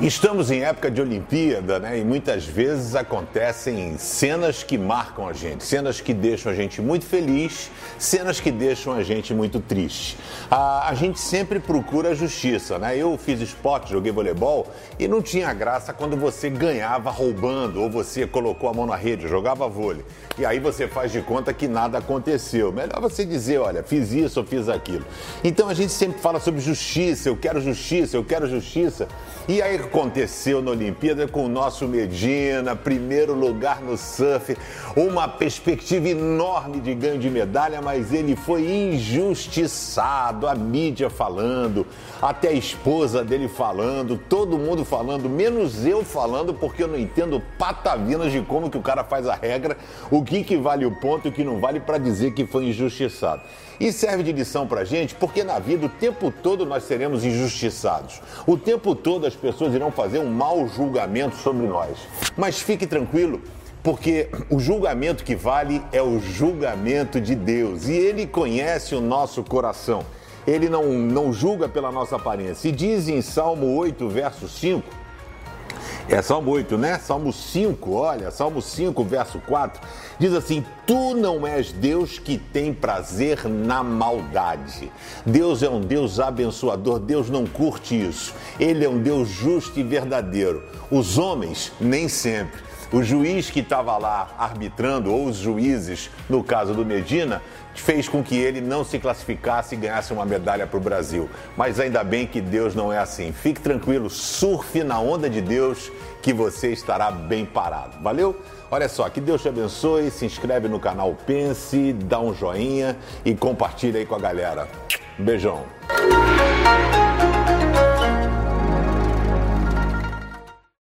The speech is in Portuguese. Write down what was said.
Estamos em época de Olimpíada, né? E muitas vezes acontecem cenas que marcam a gente, cenas que deixam a gente muito feliz, cenas que deixam a gente muito triste. A, a gente sempre procura a justiça, né? Eu fiz esporte, joguei voleibol e não tinha graça quando você ganhava roubando ou você colocou a mão na rede, jogava vôlei. E aí você faz de conta que nada aconteceu. Melhor você dizer, olha, fiz isso ou fiz aquilo. Então a gente sempre fala sobre justiça, eu quero justiça, eu quero justiça. E aí aconteceu na Olimpíada com o nosso Medina, primeiro lugar no surf, uma perspectiva enorme de ganho de medalha, mas ele foi injustiçado, a mídia falando, até a esposa dele falando, todo mundo falando, menos eu falando, porque eu não entendo patavinas de como que o cara faz a regra, o que que vale o ponto e o que não vale para dizer que foi injustiçado. E serve de lição pra gente, porque na vida o tempo todo nós seremos injustiçados. O tempo todo as pessoas irão fazer um mau julgamento sobre nós. Mas fique tranquilo, porque o julgamento que vale é o julgamento de Deus e Ele conhece o nosso coração. Ele não, não julga pela nossa aparência. E diz em Salmo 8, verso 5. É Salmo 8, né? Salmo 5, olha, Salmo 5, verso 4, diz assim: Tu não és Deus que tem prazer na maldade. Deus é um Deus abençoador, Deus não curte isso. Ele é um Deus justo e verdadeiro. Os homens, nem sempre. O juiz que estava lá arbitrando, ou os juízes, no caso do Medina, fez com que ele não se classificasse e ganhasse uma medalha para o Brasil. Mas ainda bem que Deus não é assim. Fique tranquilo, surfe na onda de Deus que você estará bem parado. Valeu? Olha só, que Deus te abençoe, se inscreve no canal Pense, dá um joinha e compartilha aí com a galera. Beijão.